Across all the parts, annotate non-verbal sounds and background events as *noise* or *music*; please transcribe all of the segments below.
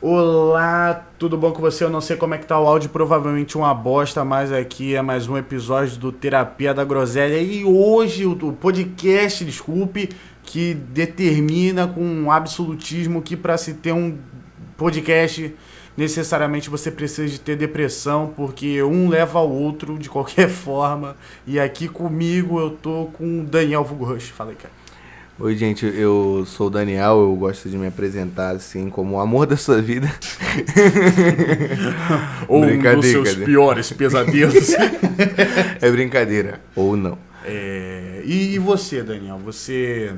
Olá, tudo bom com você? Eu não sei como é que tá o áudio, provavelmente uma bosta, mas aqui é mais um episódio do Terapia da Groselha. E hoje o, podcast, desculpe, que determina com um absolutismo que para se ter um podcast necessariamente você precisa de ter depressão, porque um leva ao outro de qualquer *laughs* forma. E aqui comigo eu tô com o Daniel Vulgurush. Fala aí, cara. Oi, gente, eu sou o Daniel, eu gosto de me apresentar assim como o amor da sua vida. *laughs* Ou um dos seus piores pesadelos. *laughs* é brincadeira, ou não. É... E, e você, Daniel, você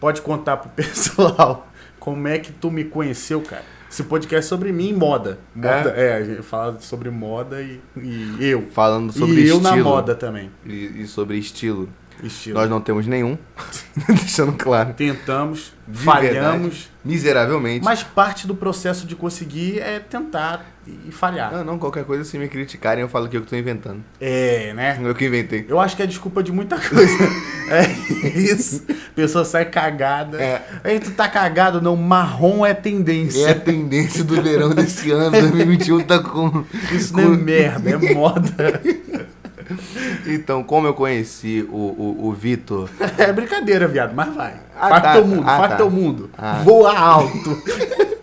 pode contar pro *laughs* pessoal como é que tu me conheceu, cara? Esse podcast é sobre mim e moda. moda é? é, a gente fala sobre moda e, e eu. Falando sobre e estilo. E eu na moda também. E, e sobre estilo. Estilo. Nós não temos nenhum. *laughs* Deixando claro. Tentamos, De falhamos. verdade, miseravelmente. Mas parte do processo de conseguir é tentar e falhar. Não, não, qualquer coisa, se me criticarem, eu falo que eu que tô inventando. É, né? Eu que inventei. Eu acho que é desculpa de muita coisa. *laughs* é isso. A pessoa sai cagada. É. Aí tu tá cagado, não. Marrom é tendência. É a tendência do verão desse ano, *laughs* 2021, tá com. Isso com... não é merda, é moda. Então, como eu conheci o, o, o Vitor. *laughs* É brincadeira, viado, mas vai. Ah, Faz tá. teu mundo, Ah, faz tá. teu mundo. Ah. Voa alto. *laughs*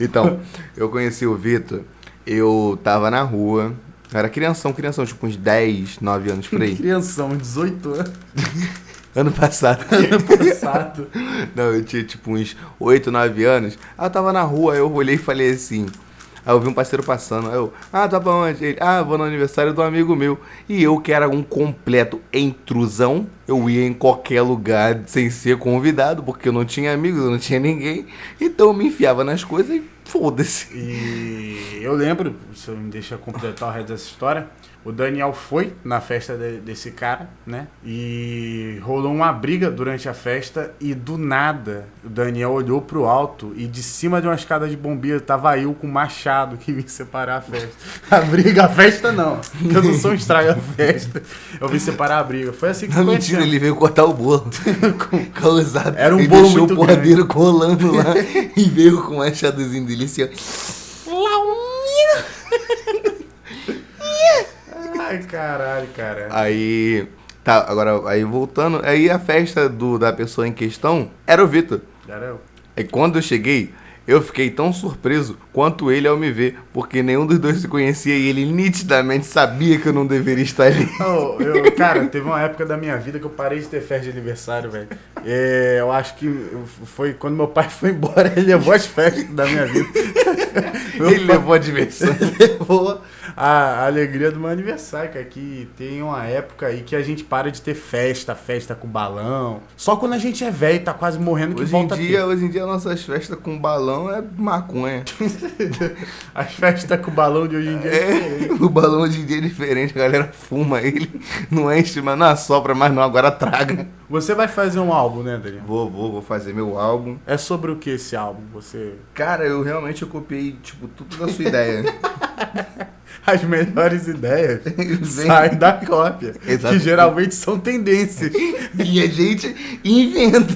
Então, eu conheci o Vitor, eu tava na rua. eu Era crianção, crianção, tipo uns 10, 9 anos por aí. *laughs* Crianção, 18 anos. Ano passado. Ano passado. Não, eu tinha tipo uns 8, 9 anos. Aí eu tava na rua, eu olhei e falei assim. Aí eu vi um parceiro passando. Aí eu, ah, tá onde? Ele, ah, vou no aniversário do amigo meu. E eu, que era um completo intrusão, eu ia em qualquer lugar sem ser convidado, porque eu não tinha amigos, eu não tinha ninguém. Então eu me enfiava nas coisas e foda-se. E eu lembro, se eu me deixa completar o resto dessa história, o Daniel foi na festa de- desse cara, né? E rolou uma briga durante a festa e do nada o Daniel olhou pro alto e de cima de uma escada de bombeiro tava eu com um machado que vim separar a festa. *laughs* A briga, a festa não. Eu não sou um estraga-festa. Eu vim separar a briga. Foi assim que Não, mentira, ele veio cortar o bolo. *laughs* Causado. Era um ele bolo deixou muito o porradeiro colando lá *laughs* e veio com o machadozinho dele assim, ó. Ai, caralho, cara. Aí. Tá, agora, aí voltando. Aí a festa do, da pessoa em questão era o Vitor. Era eu. Aí quando eu cheguei, eu fiquei tão surpreso quanto ele ao me ver, porque nenhum dos dois se conhecia e ele nitidamente sabia que eu não deveria estar ali. *laughs* Oh, eu, cara, teve uma época da minha vida que eu parei de ter festa de aniversário, velho. É, eu acho que foi quando meu pai foi embora, ele levou as festas da minha vida. Ele pai levou a diversão. *laughs* levou a alegria do meu aniversário, cara. Que tem uma época aí que a gente para de ter festa, festa com balão. Só quando a gente é velho e tá quase morrendo que Hoje em, volta dia, a hoje em dia, nossas festas com balão é maconha. *laughs* As festas com balão de hoje em dia é diferente. É, o balão hoje em dia é diferente, a galera fuma ele, não enche, mas não assopra mais não, agora traga. Você vai fazer um álbum, né, Daniel? Vou, vou, vou fazer meu álbum. É sobre o que esse álbum? Você. Cara, eu realmente eu copiei, tipo, tudo da sua ideia. *laughs* As melhores ideias *laughs* saem da cópia. Que Exatamente. geralmente são tendências. *laughs* e a gente inventa.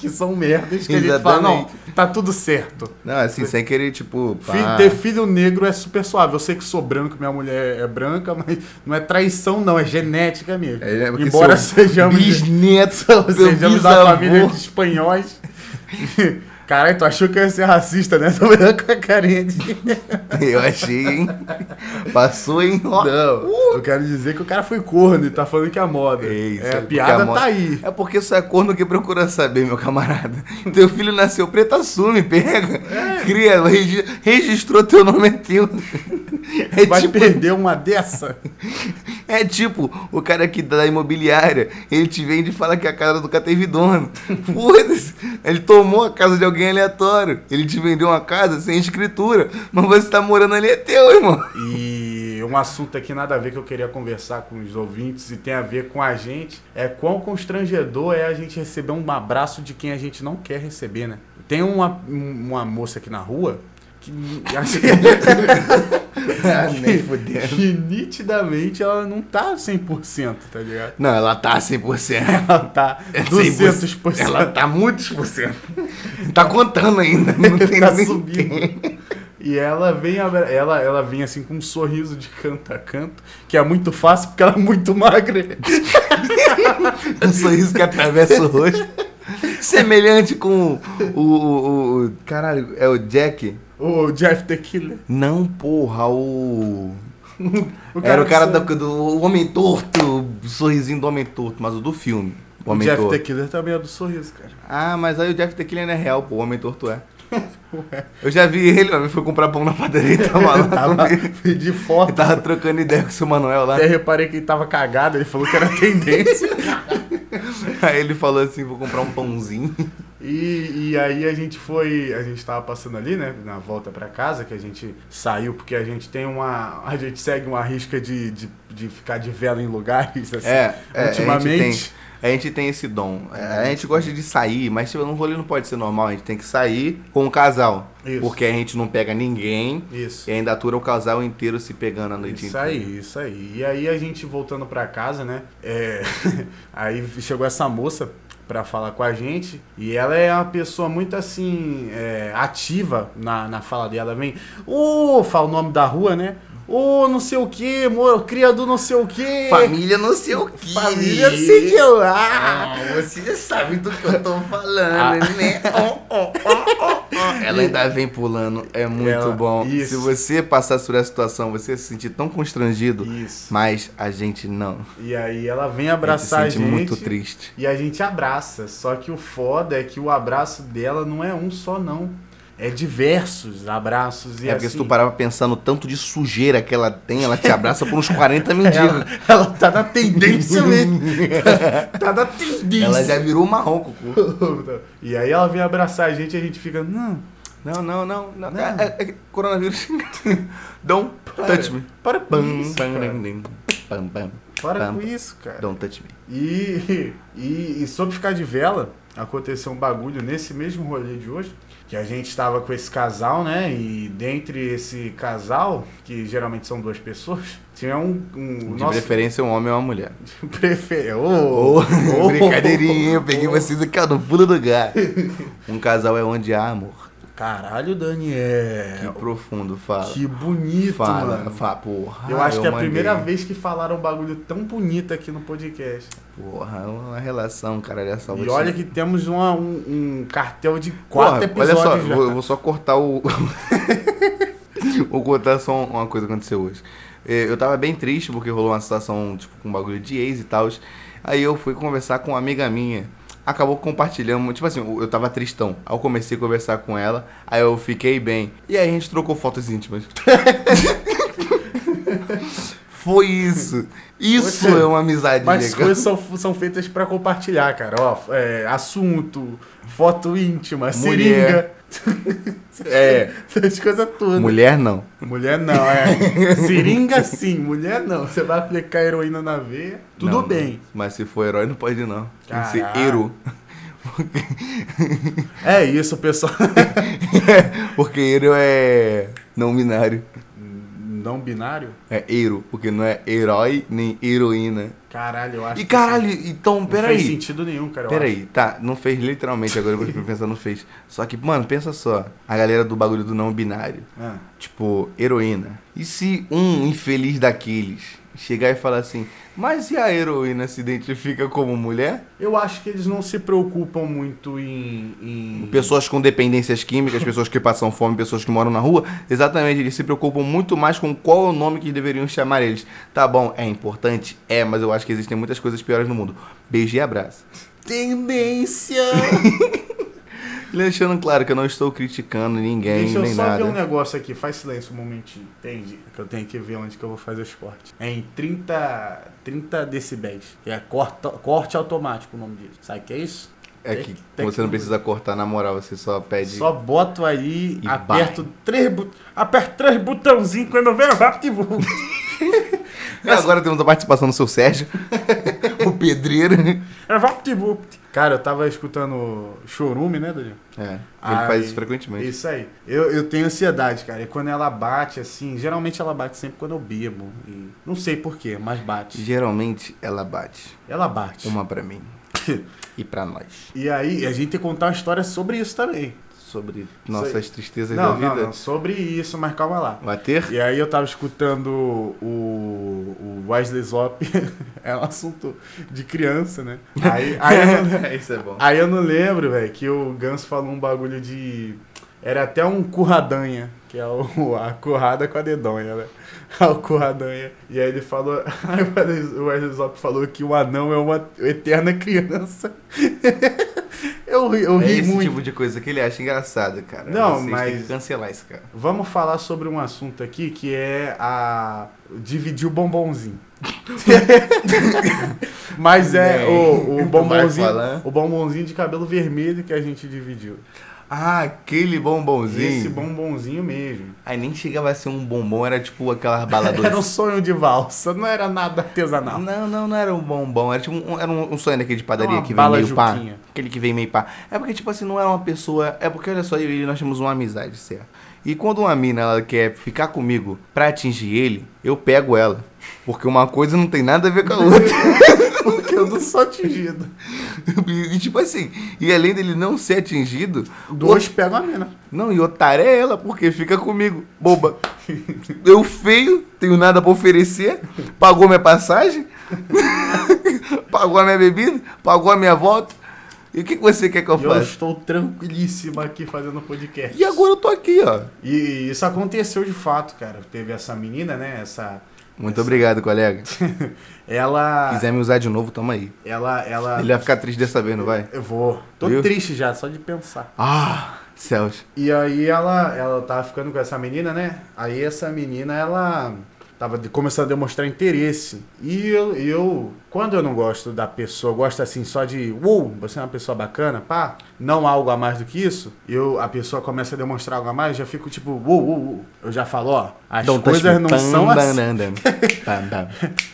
Que são merdas que a gente fala, não, Exatamente. tá tudo certo. Não, assim, sem querer, tipo, pá. Ter filho negro é super suave. Eu sei que sou branco, minha mulher é branca, mas não é traição, não, é genética mesmo. É, porque Embora sejamos, bisneto, *laughs* sejamos da família de espanhóis. Caralho, tu achou que eu ia ser racista, né? *laughs* Tô olhando com a carinha de. *laughs* Eu achei, hein? Passou, hein? Não, eu quero dizer que o cara foi corno e tá falando que é moda. É isso, é, a piada a moda- tá aí. É porque só é corno que procura saber, meu camarada. Teu filho nasceu preto, assume, pega. É. Cria, regi- registrou teu nome é teu. É Vai tipo, perder uma dessa? É tipo, o cara que da imobiliária, ele te vende e fala que a casa do cara teve dono. *laughs* Foda-se. Ele tomou a casa de alguém aleatório. Ele te vendeu uma casa sem escritura. Mas você tá morando ali, é teu, irmão. E um assunto aqui nada a ver que eu queria conversar com os ouvintes e tem a ver com a gente é quão constrangedor é a gente receber um abraço de quem a gente não quer receber, né? Tem uma, uma moça aqui na rua que, Ah, *laughs* nem fudendo. que nitidamente ela não tá 100%, tá ligado? Não, ela tá 100%. *laughs* Ela tá É 200%. Ela tá muitos por cento. Tá contando ainda. *laughs* Não tem Tá nem subindo. E ela vem, ela, ela vem assim com um sorriso de canto a canto, que é muito fácil porque ela é muito magra. Um sorriso que atravessa o rosto. Semelhante com o, o, o- o- Caralho, é o Jack? O Jeff the Killer. Não, porra, o. *laughs* O Era o cara do, do Homem Torto, o sorrisinho do Homem Torto, mas o do filme. O O Jeff Torto. the Killer também é do sorriso, cara. Ah, mas aí o Jeff The Killer não é real, pô, o Homem Torto é. *laughs* Eu já vi ele, mano, foi comprar pão na padaria e tava lá *laughs* Tava de foto. Ele tava trocando ideia com o seu Manuel lá. Até reparei que ele tava cagado, ele falou que era tendência. Aí ele falou assim, vou comprar um pãozinho. E, e aí a gente foi, a gente tava passando ali, né, na volta pra casa, que a gente saiu, porque a gente tem uma, a gente segue uma risca de, de, de ficar de vela em lugares, assim, É, é, ultimamente. A gente, tem, esse dom. É, a gente gosta de sair, mas tipo, um rolê não pode ser normal. A gente tem que sair com o casal. Isso. Porque a gente não pega ninguém Isso. e ainda atura o casal inteiro se pegando a noite Isso inteira. aí, isso aí. E aí a gente voltando pra casa, né? é, aí chegou essa moça pra falar com a gente e ela é uma pessoa muito assim é, ativa na, na fala dela. Vem, ô, fala o nome da rua, né? Ô, não sei o que, criador não sei o que. Família não sei o que. Família não sei o que lá. Ah, você já sabe do que eu tô falando, Ah. né? Oh, oh, oh, oh, oh. Ela ainda vem pulando, é muito Ela- bom. isso. Se você passar por essa situação, você se sentir tão constrangido, Isso. mas a gente não. E aí ela vem A gente abraçar a gente. muito triste. E a gente abraça. Só que o foda é que o abraço dela não é um só, não. É diversos abraços. E é porque assim, se tu pra pensar no tanto de sujeira que ela tem, ela te abraça por uns 40 *laughs* mendigos. ela, ela tá na tendência mesmo. *laughs* tá na tendência. Ela já virou marrom, Cucu. *laughs* E aí ela vem abraçar a gente e a gente fica, não, Não, não, não. não. Não. É, é, é coronavírus. Don't touch me. para com Pam, isso, cara. Para com isso, cara. Don't touch me. E, e, e sobre ficar de vela, aconteceu um bagulho nesse mesmo rolê de hoje, que a gente estava com esse casal, né? E dentre esse casal, que geralmente são duas pessoas, *laughs* tinha um. um De preferência, um homem ou uma mulher. *laughs* prefer... Ô, Ô, ô, *laughs* brincadeirinha, eu peguei ô. vocês aqui, no pulo do gato. Um casal é onde há amor. Caralho, Que Daniel. profundo, fala. Que bonito, fala, mano. fala, porra. Eu acho que é a primeira vez que falaram um bagulho tão bonito aqui no podcast. Porra, é uma relação, cara, dessa E olha que temos uma- um, um cartel de quatro Porra, episódios Olha só, já. vou, eu vou só cortar o. *laughs* vou contar só uma coisa que aconteceu hoje. Eh, Eu tava bem triste porque rolou uma situação, tipo, com um bagulho de ex e tal. Aí eu fui conversar com uma amiga minha. Acabou compartilhando, tipo assim, eu tava tristão. Aí eu comecei a conversar com ela, aí eu fiquei bem. E aí a gente trocou fotos íntimas. *laughs* Foi isso. Isso Você- é uma amizade Mas as legal. coisas são, são feitas pra compartilhar, cara. Ó, é, assunto, foto íntima, Mulher. seringa. É, *laughs* Essas coisas tudo. mulher não. Mulher não, é. Seringa sim, mulher não. Você vai aplicar heroína na veia, tudo Não, bem. Mas se for herói, não pode não. Tem que ser hero. É isso, pessoal. *laughs* Porque hero é não binário. Não binário? É hero, porque não é herói nem heroína. Caralho, eu acho E caralho, então, Não fez peraí. sentido nenhum, cara. Peraí, tá, não fez literalmente, agora eu vou *laughs* pensar, não fez. Só que, mano, pensa só, a galera do bagulho do não binário. Ah. tipo, heroína. E se um infeliz daqueles chegar e falar assim, mas e a heroína se identifica como mulher? Eu acho que eles não se preocupam muito em. em... Pessoas com dependências químicas, pessoas que passam fome, pessoas que moram na rua, exatamente, eles se preocupam muito mais com qual é o nome que deveriam chamar eles. Tá bom, é importante? É, mas eu acho que existem muitas coisas piores no mundo. Beijo e abraço. Tendência! *laughs* Deixando claro que eu não estou criticando ninguém, Deixa eu nem só nada. ver um negócio aqui, faz silêncio um momentinho. Entendi. Que eu tenho que ver onde que eu vou fazer os cortes. É em 30, 30 decibéis. Que é corta, corte automático o nome disso. Sabe o que é isso? É que tem você que- não precisa cortar na moral, você só pede. Só boto aí, E aperto três, aperto três botãozinhos quando eu ver rápido. *laughs* *laughs* Agora temos a participação do seu Sérgio, *laughs* o pedreiro. É rápido. Cara, eu tava escutando Chorume, né, Daniel? É, ele Ai, faz isso frequentemente. Isso aí. Eu, eu tenho ansiedade, cara. E quando ela bate, assim, geralmente ela bate sempre quando eu bebo. E não sei porquê, mas bate. Geralmente ela bate. Ela bate. Uma pra mim *laughs* e pra nós. E aí, a gente tem que contar uma história sobre isso também. Sobre nossas tristezas Não, da vida? não, não, sobre isso, mas calma lá. Bater? E aí eu tava escutando o, o Wesley Zop, *laughs* é um assunto de criança, né? Aí, aí, eu, *laughs* Isso é bom. aí eu não lembro, velho, que o Ganso falou um bagulho de... Era até um curradanha, que é o, a currada com a dedonha, né? *laughs* O curradanha. E aí ele falou... Aí o Wesley- o Wesley Zop falou que o anão é uma eterna criança. Eu ri, eu É ri esse muito. tipo de coisa que ele acha engraçado, cara. Não, Vocês mas- que cancelar esse cara. Vamos falar sobre um assunto aqui que é a dividir o bombonzinho. *laughs* Mas é Bem, o, o bombonzinho, o bombonzinho de cabelo vermelho que a gente dividiu. Ah, aquele bombonzinho. Esse bombonzinho mesmo. Aí nem chegava a ser um bombom, era tipo aquelas baladoras. *laughs* Era um sonho de valsa, não era nada artesanal. Não, não, não era um bombom, era tipo um, era um, sonho daquele de padaria que vem meio pá. juquinha. Aquele que vem meio pá. É porque, tipo assim, não era uma pessoa. É porque, olha só, eu e ele nós temos uma amizade, certo? E quando uma mina ela quer ficar comigo pra atingir ele, eu pego ela. Porque uma coisa não tem nada a ver com a outra. *laughs* Porque eu não sou atingido. e tipo assim, e além dele não ser atingido, Dois pegam a mina. Não, e otário é ela, porque fica comigo, boba. Eu feio, tenho nada pra oferecer, pagou minha passagem, *laughs* pagou a minha bebida, pagou a minha volta. E o que, que você quer que eu E eu faça? estou tranquilíssima aqui fazendo podcast. E agora eu tô aqui, ó. E isso aconteceu de fato, cara. Teve essa menina, né? Essa. Muito obrigado, colega. *laughs* Ela. Quiser me usar de novo, toma aí. Ela. Ela. Ele vai ficar triste dessa vez, não vai? Eu vou. Tô Viu? triste já, só de pensar. Ah, céus. E aí ela, ela tava ficando com essa menina, né? Aí essa menina, ela tava de- começando a demonstrar interesse. E eu, eu, quando eu não gosto da pessoa, gosto assim só de, uou, você é uma pessoa bacana, pá, não algo a mais do que isso, eu, a pessoa começa a demonstrar algo a mais, já fico tipo, uou, uou, uou. Eu já falo, ó, as Don't coisas não são assim.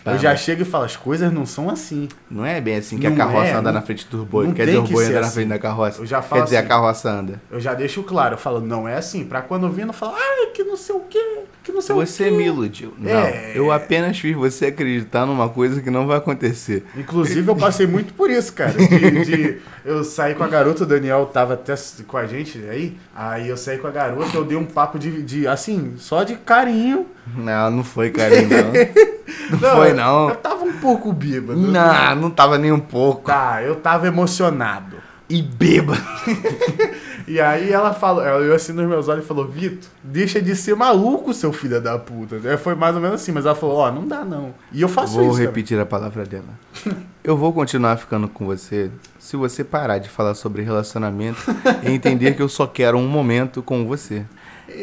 Eu já chego e falo, as coisas não são assim. Não é bem assim que a Não carroça é, anda não- na frente dos bois. não Quer dizer, o boi anda na assim. frente da carroça. Eu já falo Quer dizer, a assim. carroça anda. Eu já deixo claro, eu falo, não é assim. Pra quando eu vir, não falo, ai, que não sei o quê, que não sei Você o quê. me iludiu. Não, É. eu apenas fiz você acreditar numa coisa que não vai acontecer. Inclusive, eu passei muito por isso, cara. De, de- eu saí com a garota, o Daniel tava até com a gente aí. Aí eu saí com a garota, eu dei um papo de, de assim, só de carinho. Não, não foi carinho, não. *laughs* Não, foi, não. Eu tava um pouco bêbado. Não, não tava nem um pouco. Tá, eu tava emocionado. E beba. *laughs* E aí ela falou, ela olhou assim nos meus olhos e falou, Vitor, deixa de ser maluco, seu filho da puta. É, Foi mais ou menos assim, mas ela falou, ó, não dá não. E eu faço Vou isso. também. repetir a palavra dela. *laughs* Eu vou continuar ficando com você se você parar de falar sobre relacionamento e entender que eu só quero um momento com você.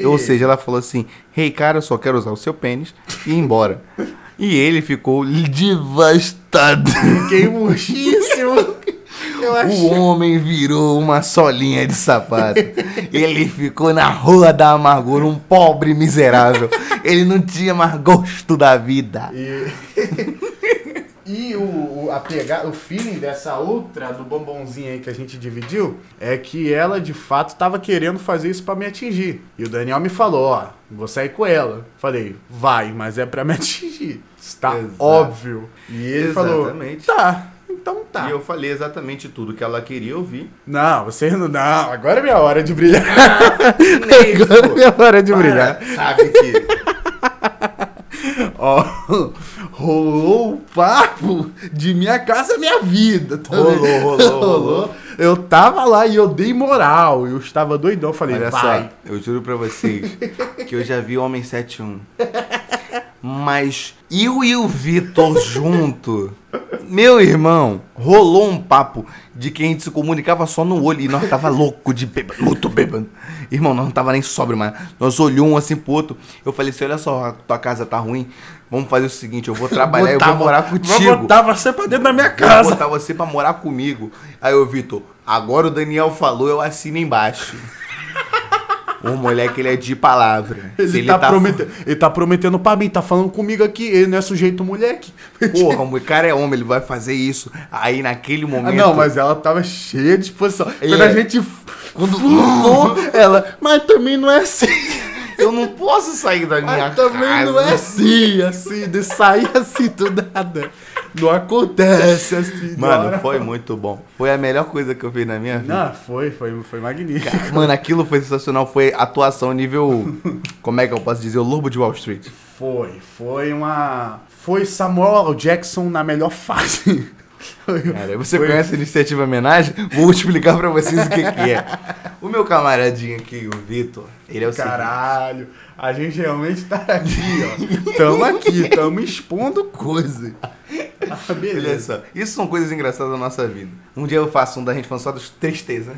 Ou seja, ela falou assim: Hey, cara, eu só quero usar o seu pênis e ir embora. E ele ficou devastado. Fiquei murchíssimo. *laughs* O homem virou uma solinha de sapato. Ele ficou na rua da amargura, um pobre miserável. Ele não tinha mais gosto da vida. E, *laughs* e o, a o feeling dessa outra, do bombonzinho aí que a gente dividiu, é que ela de fato tava querendo fazer isso pra me atingir. E o Daniel me falou, ó, vou sair com ela. Falei, vai, mas é pra me *laughs* atingir. Está Exato. óbvio. E ele Exatamente. falou, tá, então tá. E eu falei exatamente tudo que ela queria ouvir. Não, você não, não, agora é minha hora de brilhar. *laughs* Nem, agora é minha hora de brilhar. Para, Sabe que. *laughs* Ó, rolou o papo de minha casa, minha vida. tá Rolou, *laughs* rolou, rolou. Eu tava lá e eu dei moral. Eu estava doidão. Eu falei, Olha vai. só, eu juro pra vocês que eu já vi Homem 71. Mas eu e o Vitor junto, meu irmão, rolou um papo de que a gente se comunicava só no olho e nós tava louco de bêbado, muito bêbado. Irmão, nós não tava nem sóbrio, mas nós olhamos um assim pro outro. Eu falei assim: olha só, tua casa tá ruim. Vamos fazer o seguinte: eu vou trabalhar e eu vou morar Vou contigo. botar você pra dentro da minha Vou casa. botar você pra morar comigo. Aí o Vitor, agora o Daniel falou, eu assino embaixo. O moleque, ele é de palavra. Ele, Se tá prometendo, ele tá prometendo pra mim, tá falando comigo aqui. Ele não é sujeito moleque. Porra, o cara é homem, ele vai fazer isso. Aí naquele Ah, momento. não, mas ela tava cheia de disposição. É. Quando a gente Quando- ela, mas também não é assim. Eu não posso sair da minha Mas também casa. não é assim, assim, de sair assim do nada. Não acontece assim. Mano, foi muito bom. Foi a melhor coisa que eu fiz na minha vida. Não, foi, foi, foi magnífico. Mano, aquilo foi sensacional. Foi atuação nível. *laughs* Como é que eu posso dizer? O Lobo de Wall Street. Foi, foi uma. Foi Samuel L. Jackson na melhor fase. *laughs* Cara, você foi... conhece a iniciativa homenagem? Vou explicar pra vocês o que, que é. *laughs* O meu camaradinho aqui, o Vitor, ele é o Caralho, seguinte. a gente realmente tá aqui, ó. *laughs* Tamo aqui, tamo expondo coisa. Ah, beleza. Olha só, isso são coisas engraçadas da nossa vida. Um dia eu faço um da gente falando só das tristezas.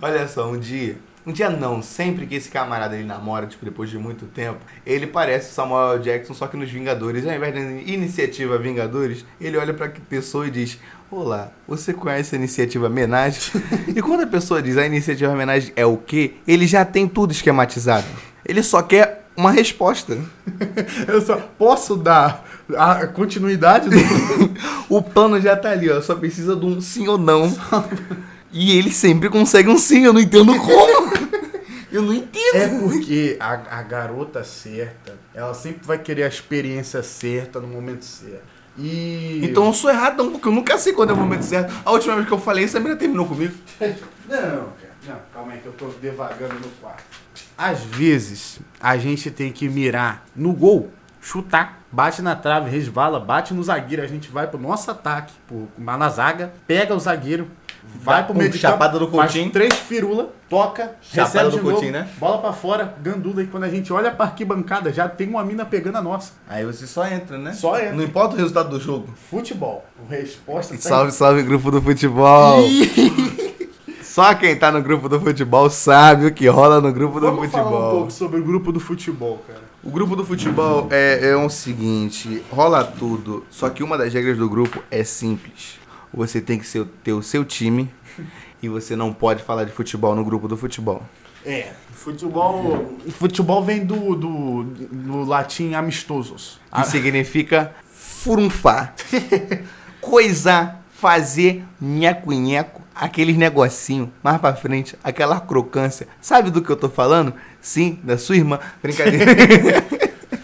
Olha só, um dia um dia não, sempre que esse camarada ele namora, tipo, depois de muito tempo, ele parece o Samuel Jackson, só que nos Vingadores. Ao invés da iniciativa Vingadores, ele olha pra pessoa e diz: Olá, você conhece a iniciativa Homenagem? *laughs* e quando a pessoa diz a iniciativa Homenagem é o quê? Ele já tem tudo esquematizado. Ele só quer uma resposta. *laughs* Eu só posso dar a continuidade do. *laughs* o plano já tá ali, ó. Só precisa de um sim ou não. E ele sempre consegue um sim, eu não entendo como. Eu não entendo. É porque a, a garota certa, ela sempre vai querer a experiência certa no momento certo. E... Então eu sou errado, não, porque eu nunca sei quando é o momento certo. A última vez que eu falei isso, a menina terminou comigo. *laughs* Não, cara. Não, calma aí que eu tô devagando no quarto. Às vezes, a gente tem que mirar no gol, chutar, bate na trave, resvala, bate no zagueiro, a gente vai pro nosso ataque, pro, na zaga, pega o zagueiro, vai pro meio de chapada campo, do Coutinho. faz três firula, toca, chapada do de Coutinho, novo, né? bola pra fora, gandula. E quando a gente olha pra arquibancada, já tem uma mina pegando a nossa. Aí você só entra, né? Só entra. Não importa o resultado do jogo. Futebol. Resposta tá Salve, salve, grupo do futebol. *laughs* Só quem tá no grupo do futebol sabe o que rola no grupo Vamos do futebol. falar um pouco sobre o grupo do futebol, cara. O grupo do futebol é, é o seguinte, rola tudo, só que uma das regras do grupo é simples. Você tem que ser, ter o seu time e você não pode falar de futebol no grupo do futebol. É, futebol. Futebol vem do, do, do latim amistosos. Que significa furunfar. *laughs* Coisar, fazer nheco-nheco, aqueles negocinho mais pra frente, aquela crocância. Sabe do que eu tô falando? Sim, da sua irmã. Brincadeira.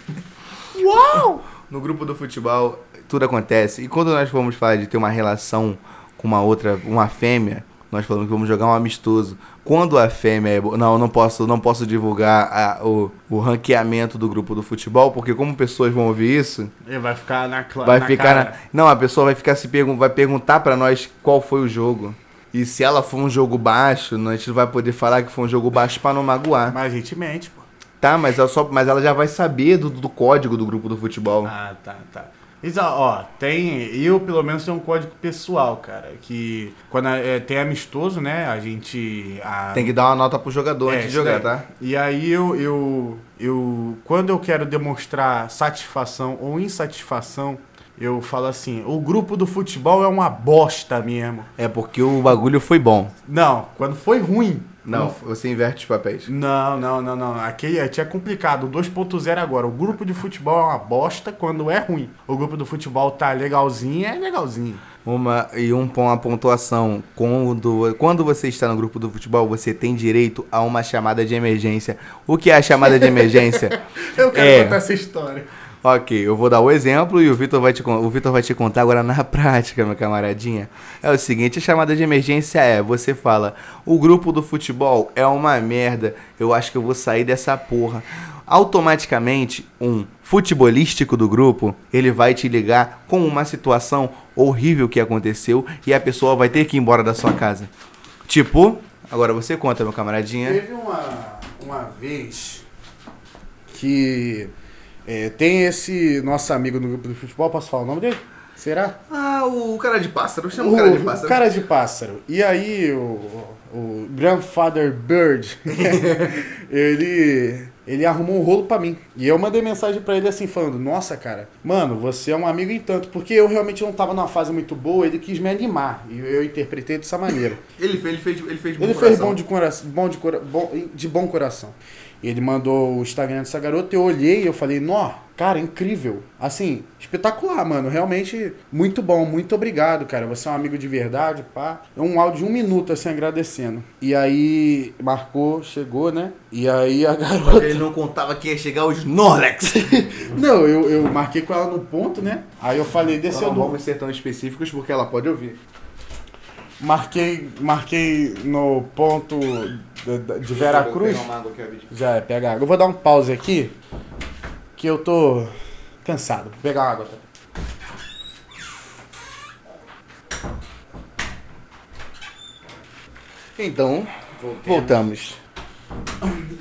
*laughs* Uau! No grupo do futebol, tudo acontece. E quando nós vamos falar de ter uma relação com uma outra, uma fêmea, nós falamos que vamos jogar um amistoso. Quando a fêmea é. Não, eu não posso, não posso divulgar a- o, o ranqueamento do grupo do futebol, porque como pessoas vão ouvir isso, Ele vai ficar na cla- vai na ficar. na- Não, a pessoa vai ficar se pergun vai perguntar pra nós qual foi o jogo. E se ela for um jogo baixo, a gente não vai poder falar que foi um jogo baixo pra não magoar. Mas a gente mente, pô. Tá, mas ela, só, mas ela já vai saber do, do código do grupo do futebol. Ah, tá, tá. Isa, ó, tem. Eu, pelo menos, tenho um código pessoal, cara. Que quando é, tem amistoso, né? A gente. A, Tem que dar uma nota pro jogador É, antes de isso jogar, tá? E aí eu, eu, eu. Quando eu quero demonstrar satisfação ou insatisfação, eu falo assim: o grupo do futebol é uma bosta mesmo. É porque o bagulho foi bom. Não, quando foi ruim. Não, você inverte os papéis. Não, não, não, não. Aqui é, tinha complicado. O 2.0 agora. O grupo de futebol é uma bosta quando é ruim. O grupo do futebol tá legalzinho, é legalzinho. Uma, e um, uma pontuação. Quando, quando você está no grupo do futebol, você tem direito a uma chamada de emergência. O que é a chamada de emergência? *laughs* Eu quero É. contar essa história. Ok, eu vou dar o exemplo e o Vitor vai te, o vai te contar agora na *laughs* prática, meu camaradinha. É o seguinte, a chamada de emergência é, você fala, o grupo do futebol é uma merda, eu acho que eu vou sair dessa porra. Automaticamente, um futebolístico do grupo, ele vai te ligar com uma situação horrível que aconteceu e a pessoa vai ter que ir embora da sua casa. Tipo, agora você conta, meu camaradinha. Teve uma, uma vez que é, tem esse nosso amigo no grupo de futebol, posso falar o nome dele? Será? Ah, o cara de pássaro, chama O o cara de pássaro. cara de pássaro. E aí, o, o Grandfather Bird, *laughs* ele, ele arrumou um rolo pra mim. E eu mandei mensagem pra ele assim, falando: Nossa, cara, mano, você é um amigo em tanto. Porque eu realmente não tava numa fase muito boa, ele quis me animar. E eu interpretei dessa maneira. Ele fez, ele fez, ele fez bom Ele fez coração. bom de, coração, bom, de, cora- bom, de bom coração. Ele mandou o Instagram dessa garota, eu olhei e eu falei, nó, cara, incrível. Assim, espetacular, mano. Realmente muito bom, muito obrigado, cara. Você é um amigo de verdade, pá. É um áudio de um minuto, assim, acontecendo. E aí marcou, chegou, né? E aí a *laughs* garota. ele não contava que ia chegar os Snorlax. *laughs* Não, eu, eu marquei com ela no ponto, né? Aí eu falei, desceu não do. vamos ser tão específicos porque ela pode ouvir. Marquei, marquei no ponto de, de Veracruz. Já é, pega água. Eu vou dar um pause aqui, que eu tô cansado. Vou pegar água. Tá? Então, voltamos.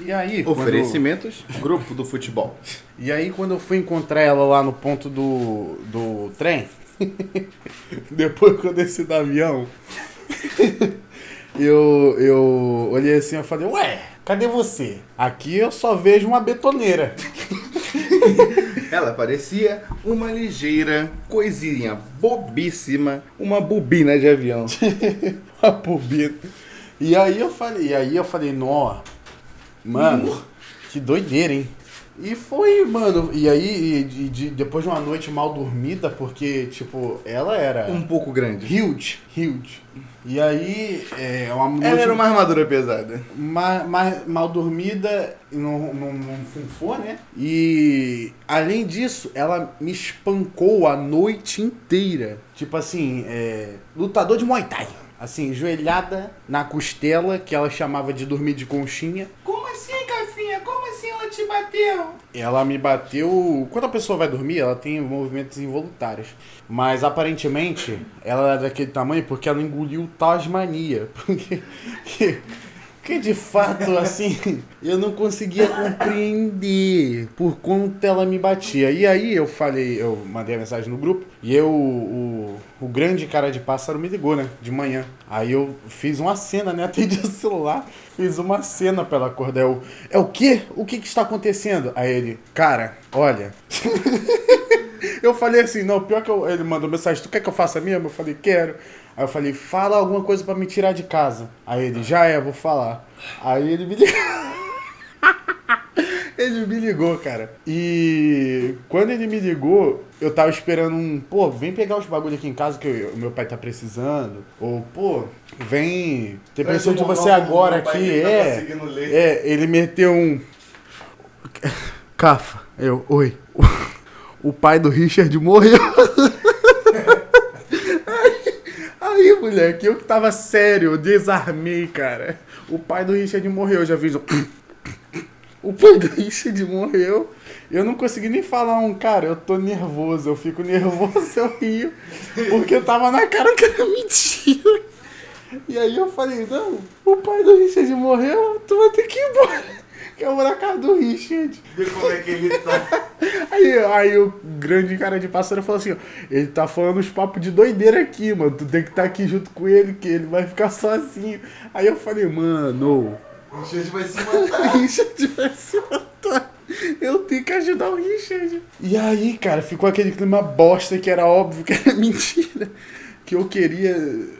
E aí, quando- Oferecimentos, grupo do futebol. E aí quando eu fui encontrar ela lá no ponto do, do trem, *laughs* depois que eu desci do avião, eu, eu olhei assim e falei, ué, cadê você? Aqui eu só vejo uma betoneira. *laughs* Ela parecia uma ligeira coisinha bobíssima, uma bobina de avião. *laughs* uma bobina. E aí eu falei, e aí eu falei, nó, mano, que doideira, hein? E foi, mano, e aí, e, de- de- depois de uma noite mal dormida, porque, tipo, ela era Um pouco grande. huge, huge. E aí, é uma noite Ela era uma armadura pesada. ma- ma- mal dormida, não, não, não funfou, né? E, além disso, ela me espancou a noite inteira. Tipo assim, é, lutador de Muay Thai. Assim, joelhada na costela, que ela chamava de dormir de conchinha. Como assim, Cafinha? Como assim ela te bateu? Ela me bateu. Quando a pessoa vai dormir, ela tem movimentos involuntários. Mas aparentemente, ela é daquele tamanho porque ela engoliu Tasmania. *laughs* Porque. que- que de fato, assim, eu não conseguia compreender por quanto ela me batia. E aí eu falei, eu mandei a mensagem no grupo, e eu, o, o grande cara de pássaro me ligou, né? De manhã. Aí eu fiz uma cena, né? *laughs* Atendi o celular, fiz uma cena pra ela acordar. Eu, é o quê? O que que está acontecendo? Aí ele, cara, olha. *laughs* Eu falei assim, não, pior que eu, ele mandou mensagem, tu quer que eu faça mesmo? Eu falei, quero. Aí eu falei, fala alguma coisa pra me tirar de casa. Aí ele, já é, vou falar. Aí ele me ligou. *laughs* ele me ligou, cara. E quando ele me ligou, eu tava esperando um, pô, vem pegar os bagulho aqui em casa que o meu pai tá precisando. Ou, pô, vem ter Traz preciso de você agora aqui. tá É, é, ele meteu um. Cafa. Eu, oi. O pai do Richard morreu. *laughs* Aí, moleque, eu que tava sério, eu desarmei, cara. O pai do Richard morreu, eu já fiz o. O pai do Richard morreu. Eu não consegui nem falar um, cara, eu tô nervoso, eu fico nervoso, eu rio. Porque eu tava na cara que era mentira. E aí eu falei, não, o pai do Richard morreu, tu vai ter que ir embora. Que eu vou na casa do Richard. Vê como é que ele tá. *laughs* Aí, aí o grande cara de pássaro falou assim, ó, ele tá falando uns papos de doideira aqui, mano. Tu tem que estar aqui junto com ele, que ele vai ficar sozinho. Aí eu falei, mano, Richard vai se o matar. *laughs* Richard vai se matar. Eu tenho que ajudar o Richard. E aí, cara, ficou aquele clima bosta que era óbvio que era *laughs* mentira. Que eu queria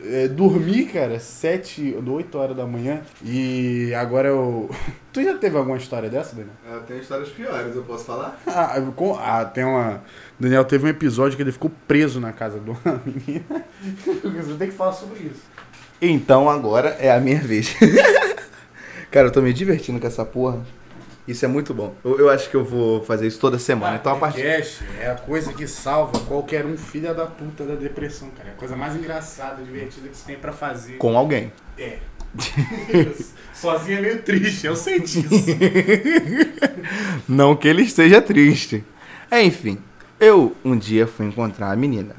é, dormir, cara, 7 ou 8 horas da manhã. E agora eu. *laughs* Tu já teve alguma história dessa, Daniel? Eu tenho histórias piores, eu posso falar? Ah, com- ah, tem uma. Daniel teve um episódio que ele ficou preso na casa de uma menina. Você tem que falar sobre isso. Então agora é a minha vez. Cara, eu tô me divertindo com essa porra. Isso é muito bom. Eu, eu acho que eu vou fazer isso toda semana. então a partir. podcast é a coisa que salva qualquer um filha da puta da depressão, cara. É a coisa mais engraçada, divertida que você tem pra fazer. Com alguém. É. *laughs* Sozinho é meio triste, eu sei disso. *laughs* Não que ele esteja triste. Enfim, eu um dia fui encontrar a menina.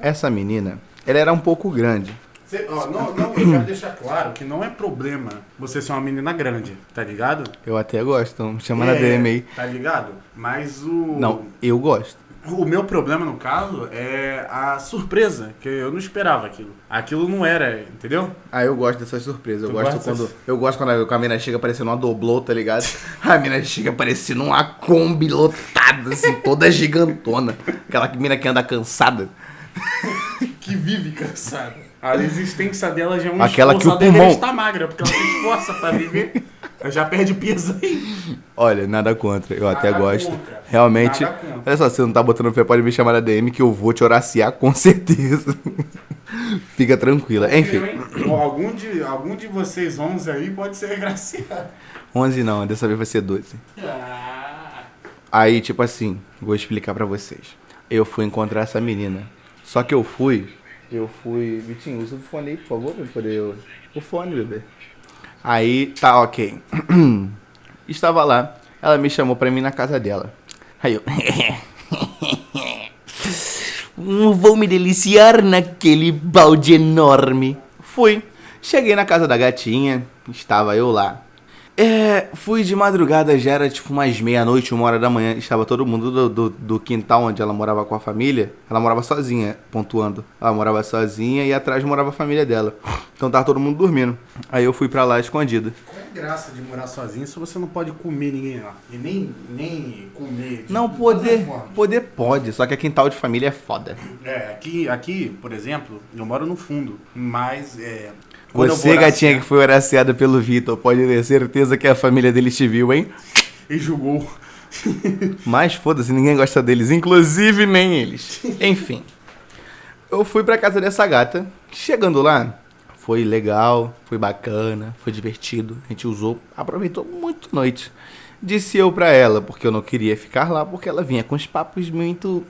Essa menina, ela era um pouco grande. Você- ó, não, não, eu quero deixar claro que não é problema você ser uma menina grande, tá ligado? Eu até gosto, então me chama na É, DM aí. Tá ligado? Mas o. Não, eu gosto. O meu problema, no caso, é a surpresa, que eu não esperava aquilo. Aquilo não era, entendeu? Ah, eu gosto dessas surpresas. Eu Tu gosto gosta quando. dessas- Eu gosto quando a, a mina chega parecendo uma doblô, tá ligado? *laughs* A mina chega parecendo uma Kombi lotada, assim, *laughs* toda gigantona. Aquela mina que anda cansada. Que vive cansada. A existência dela já é um Aquela que o deveria pulmão- estar magra, porque ela se esforça pra viver. Ela já perde peso aí. Olha, nada contra. Eu até Nada gosto. contra. Realmente. Olha só, se você não tá botando fé, pode me chamar na DM que eu vou te horaciar com *laughs* certeza. Fica tranquila. Enfim, Algum de, algum de vocês 11 aí pode ser agraciado. 11 não, dessa vez vai ser 12. Ah, Aí, tipo assim, vou explicar pra vocês. Eu fui encontrar essa menina. Só que eu fui. Eu fui. Vitinho, usa o fone aí, por favor, pra eu poder. O fone, bebê. Aí, tá, ok. *clears throat* Estava lá. Ela me chamou pra mim na casa dela. Aí eu. *laughs* "Hum, Vou me deliciar naquele balde enorme. Fui. Cheguei na casa da gatinha. Estava eu lá. É, fui de madrugada, já era tipo umas meia-noite, uma hora da manhã. Estava todo mundo do, do, do quintal onde ela morava com a família. Ela morava sozinha, pontuando. Ela morava sozinha e atrás morava a família dela. Então tava todo mundo dormindo. Aí eu fui pra lá escondido. qual é a graça de morar sozinho se você não pode comer ninguém lá? E nem, nem comer. de Não, poder. Poder pode, só que a quintal de família é foda. É, aqui, aqui, por exemplo, eu moro no fundo, mas é. Você, gatinha, que foi horaciada pelo Vitor, pode ter certeza que a família dele te viu, hein? E julgou. Mas foda-se, ninguém gosta deles, inclusive nem eles. *laughs* Enfim. Eu fui pra casa dessa gata. Chegando lá, foi legal, foi bacana, foi divertido. A gente usou, aproveitou muito a noite. Disse eu pra ela, porque eu não queria ficar lá, porque ela vinha com os papos muito.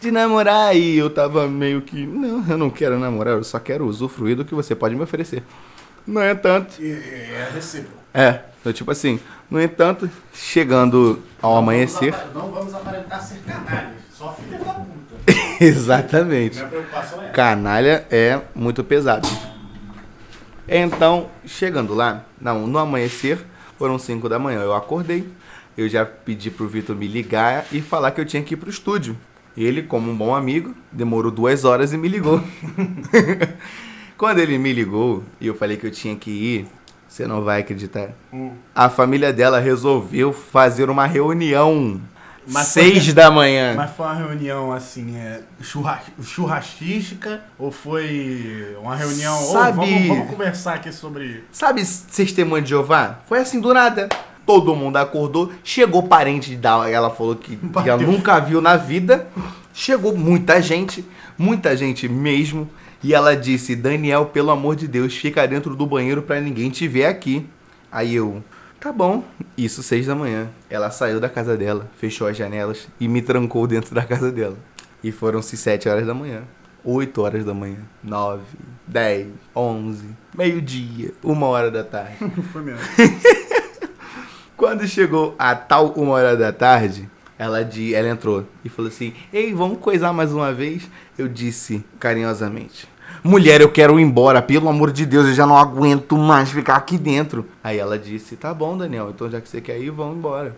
De namorar, e eu tava meio que. Não, eu não quero namorar, eu só quero usufruir do que você pode me oferecer. No entanto, E- É recíproco. é, então, tipo assim, no entanto, chegando ao amanhecer. Não vamos, apa- não vamos aparentar ser canalhas, só filha da puta. *laughs* Exatamente. Minha preocupação é. Canalha é muito pesado. Então, chegando lá, não, no amanhecer, foram 5 da manhã. Eu acordei, eu já pedi pro Vitor me ligar e falar que eu tinha que ir pro estúdio. Ele, como um bom amigo, demorou duas horas e me ligou. *laughs* Quando ele me ligou e eu falei que eu tinha que ir, você não vai acreditar. Hum. A família dela resolveu fazer uma reunião. Mas seis foi- da manhã. Mas foi uma reunião assim, é, churra, churrasquística ou foi uma reunião. "Ô, Sabe- vamos, vamos conversar aqui sobre. Sabe testemunha de Jeová? Foi assim do nada. Todo mundo acordou, chegou parente da ela falou que, que ela nunca viu na vida. Chegou muita gente, muita gente mesmo, e ela disse: "Daniel, pelo amor de Deus, fica dentro do banheiro pra ninguém te ver aqui". Aí eu, tá bom. Isso seis da manhã. Ela saiu da casa dela, fechou as janelas e me trancou dentro da casa dela. E foram-se sete horas da manhã. 8 horas da manhã, 9, 10, 11, meio-dia, uma hora da tarde. *laughs* Foi mesmo. *laughs* Quando chegou a tal uma hora da tarde, ela, di, ela entrou e falou assim: Ei, vamos coisar mais uma vez? Eu disse carinhosamente: Mulher, eu quero ir embora, pelo amor de Deus, eu já não aguento mais ficar aqui dentro. Aí ela disse: Tá bom, Daniel, então já que você quer ir, vamos embora.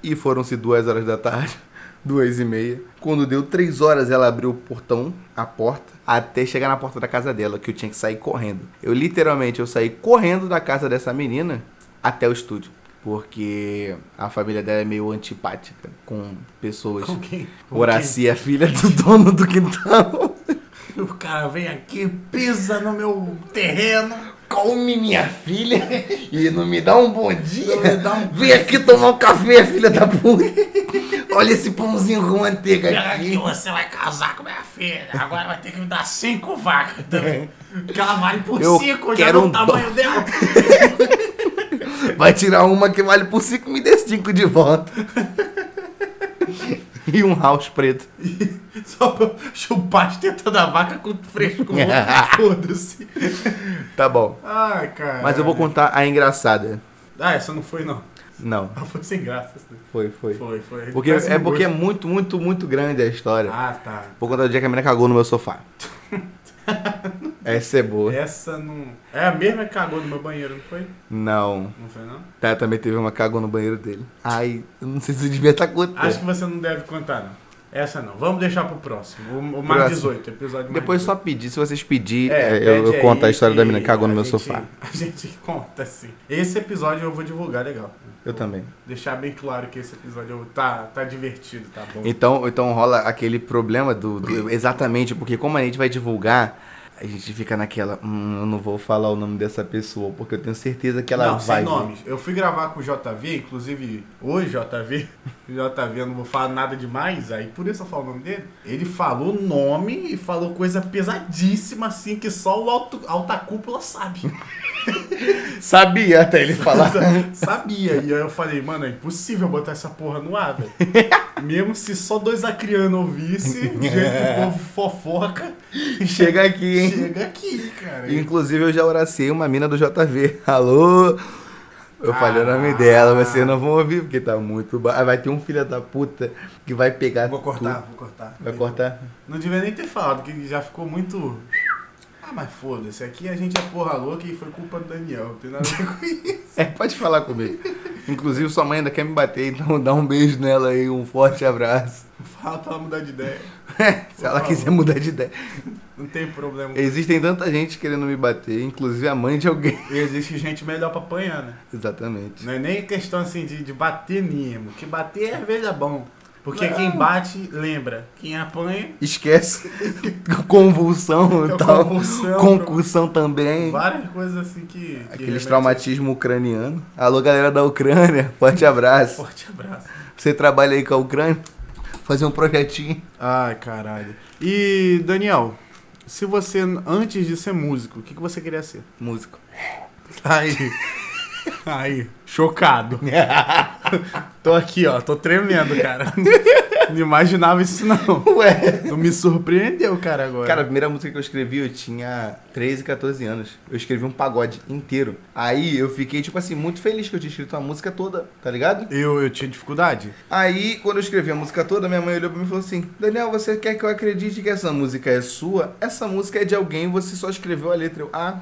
E foram-se duas horas da tarde, *laughs* duas e meia. Quando deu três horas, ela abriu o portão, a porta, até chegar na porta da casa dela, que eu tinha que sair correndo. Eu literalmente eu saí correndo da casa dessa menina até o estúdio. Porque a família dela é meio antipática com pessoas. Com quem? Com Horaci é filha do *laughs* dono do quintal. quem? O cara vem aqui, pisa no meu terreno. Come minha filha e não me dá um bom dia. Não me dá um- Vem aqui tomar um café, filha da puta. Olha esse pãozinho com manteiga Pega aqui, aqui. você vai casar com minha filha. Agora vai ter que me dar cinco vacas também. Porque ela vale por Eu cinco, já quero no um tamanho dela. *laughs* Vai tirar uma que vale por 5 me dê 5 de volta. *laughs* E um house preto. *laughs* Só pra chupar as tetas da vaca com fresco. *laughs* Foda-se. Tá bom. Ai, cara. Mas eu vou contar a engraçada. Ah, essa não foi, não. Não, Ela foi sem graça. foi, foi. Foi, foi. Porque, é porque é gosto. muito, muito, muito grande a história. Ah, tá. Vou contar o dia que a menina cagou no meu sofá. Essa é boa. Essa não. É a mesma que cagou no meu banheiro, não foi? Não. Não foi, não? Tá, também teve uma cagou no banheiro dele. Ai, eu não sei se eu devia estar contando. Acho que você não deve contar, não. Essa não. Vamos deixar pro próximo. O, o mais Próximo. 18, episódio mais Depois 18. só pedir, se vocês pedirem, É, é, eu, eu conto a história da menina que cagou no meu gente- sofá. *laughs* A gente conta, sim. Esse episódio eu vou divulgar legal. Eu também. Deixar bem claro que esse episódio tá, tá divertido, tá bom? Então, então rola aquele problema do, do- *clears throat* Exatamente, porque como a gente vai divulgar, A gente fica naquela, hum, eu não vou falar o nome dessa pessoa, porque eu tenho certeza que ela não, vai. sem ver. nomes. Eu fui gravar com o JV, inclusive hoje JV, *laughs* JV eu não vou falar nada demais, aí por isso eu falo o nome dele. Ele falou nome e falou coisa pesadíssima, assim, que só o alto, alta cúpula sabe. *laughs* Sabia até ele falar. *laughs* Sabia. E aí eu falei, mano, é impossível botar essa porra no ar, velho. *laughs* Mesmo se só dois acrianos ouvissem, do jeito que o povo fofoca, Chega aqui, hein? chega aqui, cara. Inclusive eu já oracei uma mina do JV. Alô? Eu falei o nome Ah. dela, vocês não vão ouvir, porque tá muito ba... Vai ter um filho da puta que vai pegar. Vou cortar, tudo. vou cortar. Vai cortar? Não devia nem ter falado, que já ficou muito. Ah, mas foda-se, aqui a gente é porra louca e foi culpa do Daniel, não tem nada a ver com isso. *laughs* É, pode falar comigo. Inclusive sua mãe ainda quer me bater, então dá um beijo nela aí, um forte abraço. Fala pra ela mudar de ideia. *laughs* Se ela quiser mudar de ideia. Não tem problema. Existem tanta gente querendo me bater, inclusive a mãe de alguém. E existe gente melhor pra apanhar, né? Exatamente. Não é nem questão assim de, de bater mesmo. Que bater às vezes é bom. Porque Não. quem bate, lembra. Quem apanha, Esquece. *laughs* Convulsão e É tal. convulsão, Concussão também. várias coisas assim que. que Aqueles remete- traumatismo ucraniano. Alô, galera da Ucrânia. *laughs* Forte abraço. Forte abraço. Você trabalha aí com a Ucrânia? Fazer um projetinho. Ai, caralho. E, Daniel, se você, antes de ser músico, o que, que você queria ser? Músico. Aí. Aí, chocado. *laughs* *laughs* tô aqui, ó, tô tremendo, cara. *laughs* Não imaginava isso, não. Ué. Não me surpreendeu, cara, agora. Cara, a primeira música que eu escrevi, eu tinha 13, 14 anos. Eu escrevi um pagode inteiro. Aí eu fiquei, tipo assim, muito feliz que eu tinha escrito a música toda, tá ligado? eu, eu tinha dificuldade? Aí, quando eu escrevi a música toda, minha mãe olhou pra mim e falou assim: Daniel, você quer que eu acredite que essa música é sua? Essa música é de alguém, você só escreveu a letra. Eu, ah.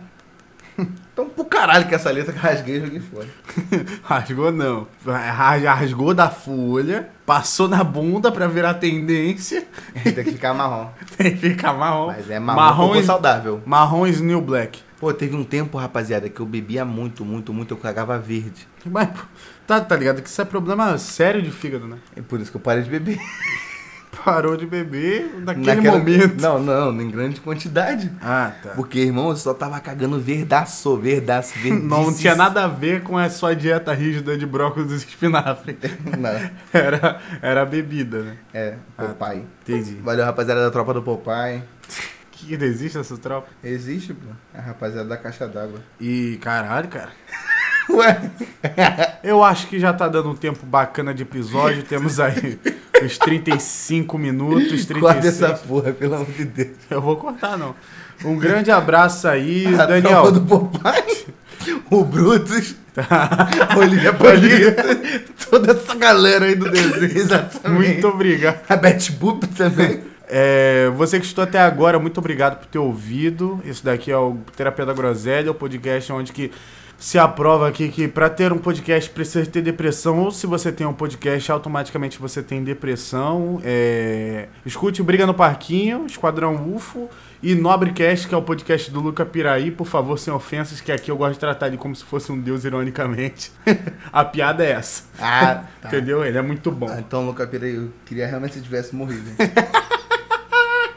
Então, pro caralho que essa letra que rasguei e joguei fora. *laughs* Rasgou não. Ras- Rasgou da folha, passou na bunda pra virar tendência. Tem que ficar marrom. *laughs* Tem que ficar marrom. Mas é marrom, marrom, e, saudável. marrom is new black. Pô, teve um tempo, rapaziada, que eu bebia muito, muito, muito, eu cagava verde. Mas, pô, tá, tá ligado que isso é problema sério de fígado, né? É por isso que eu parei de beber. *laughs* Parou de beber naquele Naquela- momento. Não, não, em grande quantidade. Ah, tá. Porque, irmão, eu só tava cagando verdaço, verdaço, verdaço. *laughs* Não tinha nada a ver com a sua dieta rígida de brócolis e espinafre. *laughs* Não, Era, era a bebida, né? é, Ah. Popeye. Entendi. Valeu, rapaziada da tropa do Popeye. Que existe essa tropa? Existe, pô. A rapaziada da caixa d'água. E caralho, cara. *laughs* Ué? Eu acho que já tá dando um tempo bacana de episódio. Temos aí os 35 minutos, *laughs* 36. Corta essa porra, pelo amor de Deus. Eu vou cortar, não. Um grande abraço aí, A Daniel. tropa do Popeye. O Brutus. *laughs* Olivia *laughs* Palito. Toda essa galera aí do desenho, exatamente. Muito obrigado. A Betty Boop também. É, você que estou até agora, muito obrigado por ter ouvido. Esse daqui é o Terapia da Groselha, o podcast onde que se aprova aqui que para ter um podcast precisa ter depressão, ou se você tem um podcast, automaticamente você tem depressão. É, escute Briga no Parquinho, Esquadrão UFO e Nobrecast, que é o podcast do Luca Piraí. Por favor, sem ofensas, que aqui eu gosto de tratar ele como se fosse um deus, ironicamente. *laughs* A piada é essa. Ah, *laughs* tá. Entendeu? Ele é muito bom. Ah, então, Luca Pira, eu queria realmente que você tivesse morrido. *laughs*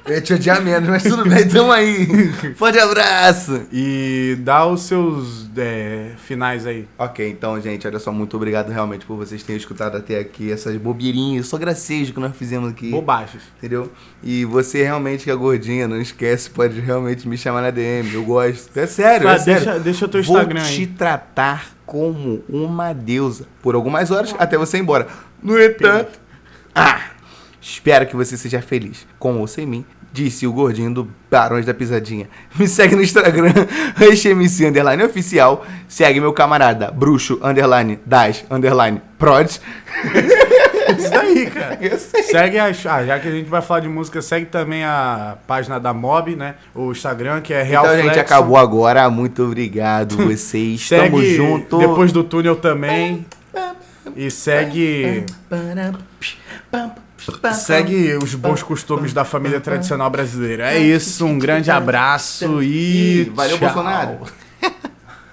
Eu ia te odiar menos, mas tudo bem, tamo aí. *laughs* Forte abraço. E dá os seus é, finais aí. Ok, então, gente, olha só, muito obrigado realmente por vocês terem escutado até aqui essas bobeirinhas, só gracejo que nós fizemos aqui. Bobagens. Entendeu? E você realmente que é gordinha, não esquece, pode realmente me chamar na DM, eu gosto. É sério, Vai, é sério. deixa, deixa o teu Vou Instagram te aí. tratar como uma deusa por algumas horas até você ir embora. No entanto, ah, espero que você seja feliz, com ou sem mim. Disse o gordinho do Barões da Pisadinha. *laughs* Me segue no Instagram, *laughs* RushMC underline oficial. Segue meu camarada, bruxo underline das underline prod. *laughs* Isso daí, cara. Eu sei. Segue a. Ah, já que a gente vai falar de música, segue também a página da Mob, né? O Instagram, que é Real Então, gente, Flexon. acabou agora. Muito obrigado, vocês. Segue Tamo junto. depois do túnel também. E segue. Segue os bons costumes da família tradicional brasileira. É isso, um grande abraço e. Valeu, tchau. Bolsonaro.